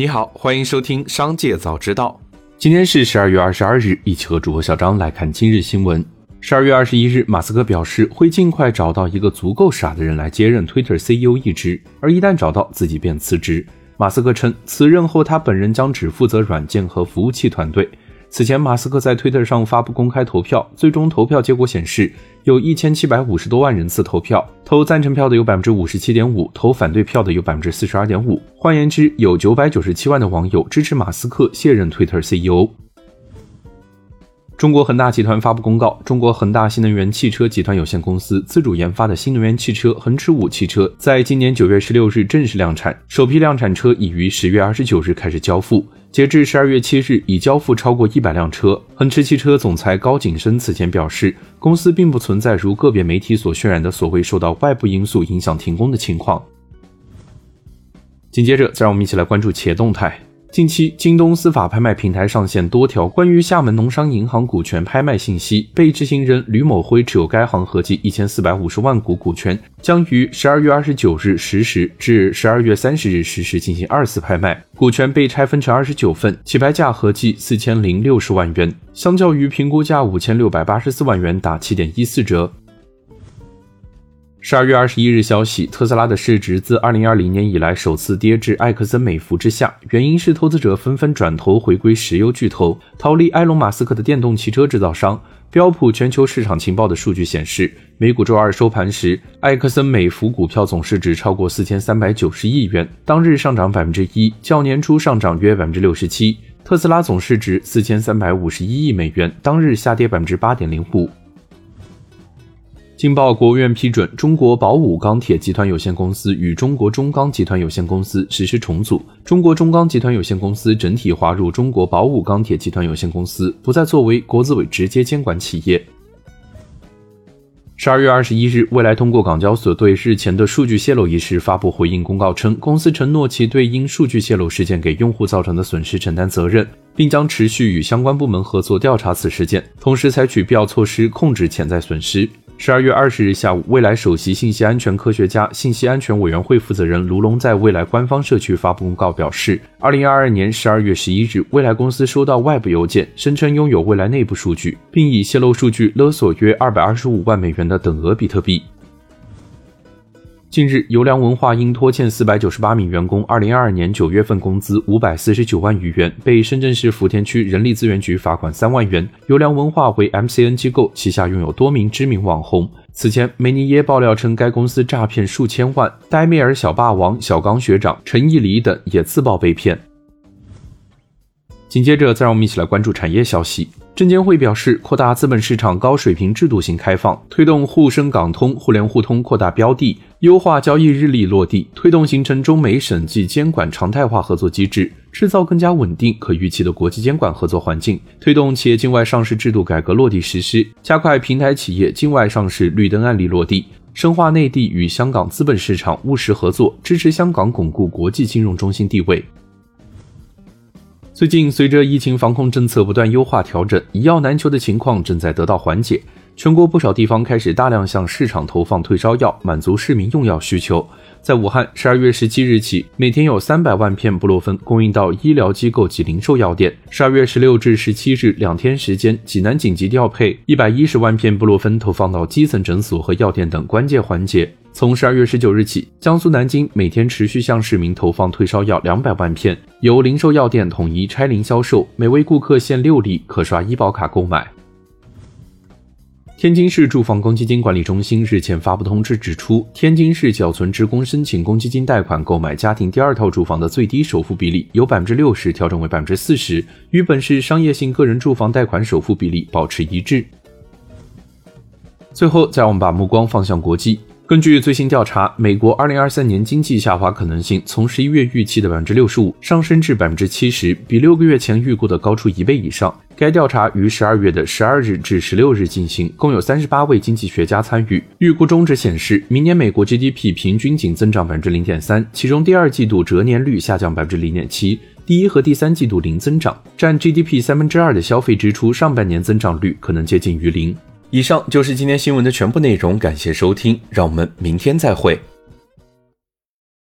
你好，欢迎收听《商界早知道》。今天是十二月二十二日，一起和主播小张来看今日新闻。十二月二十一日，马斯克表示会尽快找到一个足够傻的人来接任 Twitter CEO 一职，而一旦找到，自己便辞职。马斯克称，辞任后他本人将只负责软件和服务器团队。此前，马斯克在推特上发布公开投票，最终投票结果显示，有一千七百五十多万人次投票，投赞成票的有百分之五十七点五，投反对票的有百分之四十二点五。换言之，有九百九十七万的网友支持马斯克卸任推特 CEO。中国恒大集团发布公告，中国恒大新能源汽车集团有限公司自主研发的新能源汽车恒驰五汽车，在今年九月十六日正式量产，首批量产车已于十月二十九日开始交付。截至十二月七日，已交付超过一百辆车。恒驰汽车总裁高景深此前表示，公司并不存在如个别媒体所渲染的所谓受到外部因素影响停工的情况。紧接着，再让我们一起来关注企业动态。近期，京东司法拍卖平台上线多条关于厦门农商银行股权拍卖信息，被执行人吕某辉持有该行合计一千四百五十万股股权，将于十二月二十九日十时至十二月三十日十时进行二次拍卖。股权被拆分成二十九份，起拍价合计四千零六十万元，相较于评估价五千六百八十四万元打七点一四折。十二月二十一日，消息，特斯拉的市值自二零二零年以来首次跌至埃克森美孚之下，原因是投资者纷纷转投回归石油巨头，逃离埃隆·马斯克的电动汽车制造商。标普全球市场情报的数据显示，美股周二收盘时，埃克森美孚股票总市值超过四千三百九十亿元，当日上涨百分之一，较年初上涨约百分之六十七。特斯拉总市值四千三百五十一亿美元，当日下跌百分之八点零五。经报，国务院批准，中国宝武钢铁集团有限公司与中国中钢集团有限公司实施重组，中国中钢集团有限公司整体划入中国宝武钢铁集团有限公司，不再作为国资委直接监管企业。十二月二十一日，未来通过港交所对日前的数据泄露一事发布回应公告称，公司承诺其对因数据泄露事件给用户造成的损失承担责任，并将持续与相关部门合作调查此事件，同时采取必要措施控制潜在损失。十二月二十日下午，未来首席信息安全科学家、信息安全委员会负责人卢龙在未来官方社区发布公告，表示，二零二二年十二月十一日，未来公司收到外部邮件，声称拥有未来内部数据，并以泄露数据勒索约二百二十五万美元的等额比特币。近日，优良文化因拖欠四百九十八名员工二零二二年九月份工资五百四十九万余元，被深圳市福田区人力资源局罚款三万元。优良文化为 MCN 机构，旗下拥有多名知名网红。此前，梅尼耶爆料称该公司诈骗数千万，戴米尔小霸王、小刚学长、陈义礼等也自曝被骗。紧接着，再让我们一起来关注产业消息。证监会表示，扩大资本市场高水平制度性开放，推动沪深港通、互联互通扩大标的，优化交易日历落地，推动形成中美审计监管常态化合作机制，制造更加稳定可预期的国际监管合作环境，推动企业境外上市制度改革落地实施，加快平台企业境外上市绿灯案例落地，深化内地与香港资本市场务实合作，支持香港巩固国际金融中心地位。最近，随着疫情防控政策不断优化调整，一药难求的情况正在得到缓解。全国不少地方开始大量向市场投放退烧药，满足市民用药需求。在武汉，十二月十七日起，每天有三百万片布洛芬供应到医疗机构及零售药店。十二月十六至十七日两天时间，济南紧急调配一百一十万片布洛芬投放到基层诊所和药店等关键环节。从十二月十九日起，江苏南京每天持续向市民投放退烧药两百万片，由零售药店统一拆零销售，每位顾客限六粒，可刷医保卡购买。天津市住房公积金管理中心日前发布通知指出，天津市缴存职工申请公积金贷款购买家庭第二套住房的最低首付比例由百分之六十调整为百分之四十，与本市商业性个人住房贷款首付比例保持一致。最后，再让我们把目光放向国际。根据最新调查，美国二零二三年经济下滑可能性从十一月预期的百分之六十五上升至百分之七十，比六个月前预估的高出一倍以上。该调查于十二月的十二日至十六日进行，共有三十八位经济学家参与。预估中值显示，明年美国 GDP 平均仅增长百分之零点三，其中第二季度折年率下降百分之零点七，第一和第三季度零增长，占 GDP 三分之二的消费支出上半年增长率可能接近于零。以上就是今天新闻的全部内容，感谢收听，让我们明天再会。